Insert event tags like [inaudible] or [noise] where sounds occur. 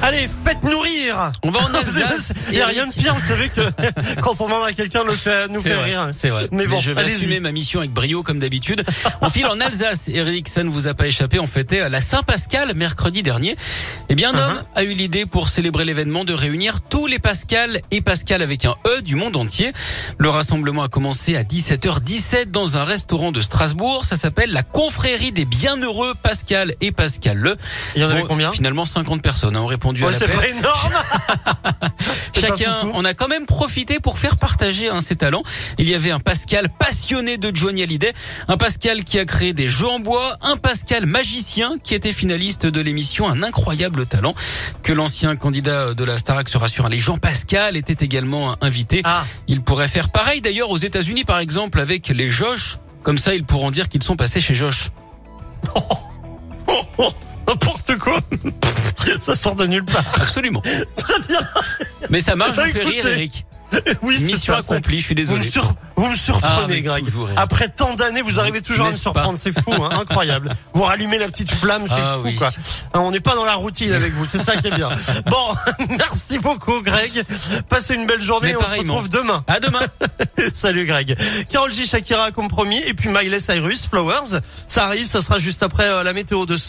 Allez, faites-nous rire On va en [laughs] Alsace. Il n'y a rien de pire, vous savez, que [laughs] quand on demande à quelqu'un de nous faire vrai, rire. c'est vrai. Mais bon, je vais assumer ma mission avec brio comme d'habitude. On file en Alsace. Eric, ça ne vous a pas échappé. On fêtait la Saint-Pascal mercredi dernier. Eh bien, un Uh-huh. homme a eu l'idée pour célébrer l'événement de réunir tous les Pascal et Pascal avec un E du monde entier. Le rassemblement a commencé à 17h17 dans un restaurant de Strasbourg. Ça s'appelle la confrérie des bienheureux Pascal et Pascal Le. Il y en avait Bon, combien? Finalement, 50 personnes ont répondu à c'est pas énorme [laughs] pas Chacun, foufou. on a quand même profité pour faire partager hein, ses talents. Il y avait un Pascal passionné de Johnny Hallyday, un Pascal qui a créé des jeux en bois, un Pascal magicien qui était finaliste de l'émission Un incroyable talent. Que l'ancien candidat de la Starac se rassure, les Jean Pascal était également invité. Ah, Il pourrait faire pareil d'ailleurs aux États-Unis par exemple avec les Josh. Comme ça, ils pourront dire qu'ils sont passés chez Josh. oh, [laughs] n'importe quoi [laughs] Ça sort de nulle part. Absolument. [laughs] Très bien Mais ça marche, vous fait rire, Eric. Oui, Mission ça, accomplie, je suis Vous me, désolé. sur- vous me Ah, surprenez, mais Greg. toujours. Après tant d'années, vous arrivez toujours à me surprendre. C'est fou, hein, incroyable. Vous rallumez la petite flamme, c'est Ah fou, oui. quoi. Hein, On n'est pas dans la routine avec vous, c'est ça qui est bien. [laughs] Bon, merci beaucoup, Greg. Passez une belle journée. On se retrouve demain. À demain. Salut, Greg. Carol J. Shakira, comme promis, et puis Miley Cyrus, Flowers. Ça arrive, ça sera juste après euh, la météo de ce